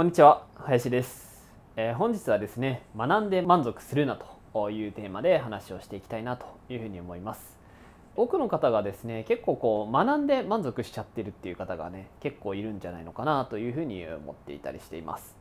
こんにちは林です、えー、本日はですね学んで満足するなというテーマで話をしていきたいなというふうに思います。多くの方がですね結構こう学んで満足しちゃってるっていう方がね結構いるんじゃないのかなというふうに思っていたりしています、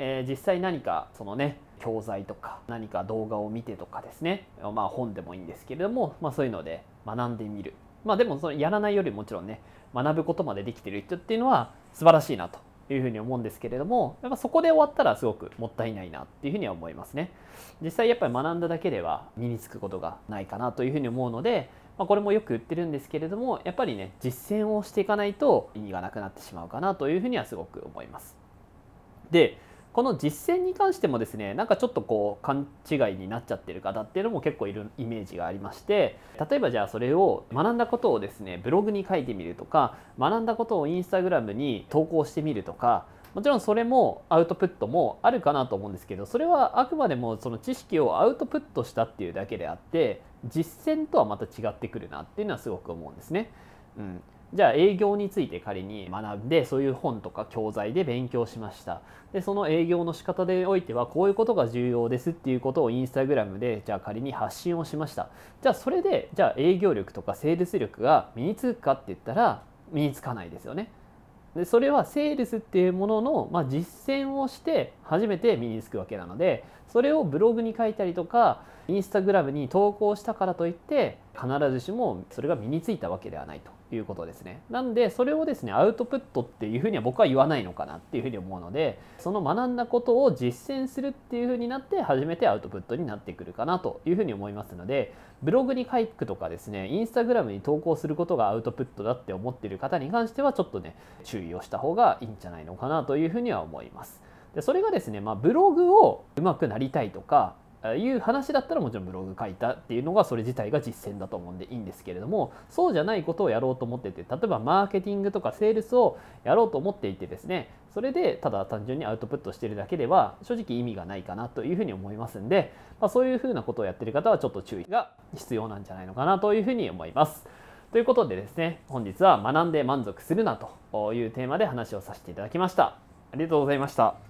えー、実際何かそのね教材とか何か動画を見てとかですねまあ本でもいいんですけれども、まあ、そういうので学んでみる。まあでもそのやらないよりもちろんね学ぶことまでできてる人っていうのは素晴らしいなというふうに思うんですけれどもやっぱそこで終わったらすごくもったいないなっていうふうには思いますね。実際やっぱり学んだだけでは身につくことがないかなというふうに思うので、まあ、これもよく言ってるんですけれどもやっぱりね実践をしていかないと意味がなくなってしまうかなというふうにはすごく思います。でこの実践に関してもですねなんかちょっとこう勘違いになっちゃってる方っていうのも結構いるイメージがありまして例えばじゃあそれを学んだことをですねブログに書いてみるとか学んだことをインスタグラムに投稿してみるとかもちろんそれもアウトプットもあるかなと思うんですけどそれはあくまでもその知識をアウトプットしたっていうだけであって実践とはまた違ってくるなっていうのはすごく思うんですね。うん。じゃあ営業について仮に学んでそういう本とか教材で勉強しました。でその営業の仕方でおいてはこういうことが重要ですっていうことをインスタグラムでじゃあ仮に発信をしました。じゃあそれでじゃあ営業力とかセールス力が身につくかって言ったら身につかないですよね。でそれはセールスっていうものの、まあ、実践をして初めて身につくわけなのでそれをブログに書いたりとかインスタグラムに投稿したからといって必ずしもそれが身についたわけではないと。いうことですね。なんでそれをですねアウトプットっていうふうには僕は言わないのかなっていうふうに思うのでその学んだことを実践するっていうふうになって初めてアウトプットになってくるかなというふうに思いますのでブログに書くとかですねインスタグラムに投稿することがアウトプットだって思っている方に関してはちょっとね注意をした方がいいんじゃないのかなというふうには思います。でそれがですね、まあ、ブログを上手くなりたいとかいう話だったらもちろんブログ書いたっていうのがそれ自体が実践だと思うんでいいんですけれどもそうじゃないことをやろうと思ってて例えばマーケティングとかセールスをやろうと思っていてですねそれでただ単純にアウトプットしてるだけでは正直意味がないかなというふうに思いますんで、まあ、そういうふうなことをやってる方はちょっと注意が必要なんじゃないのかなというふうに思います。ということでですね本日は学んで満足するなというテーマで話をさせていただきました。ありがとうございました。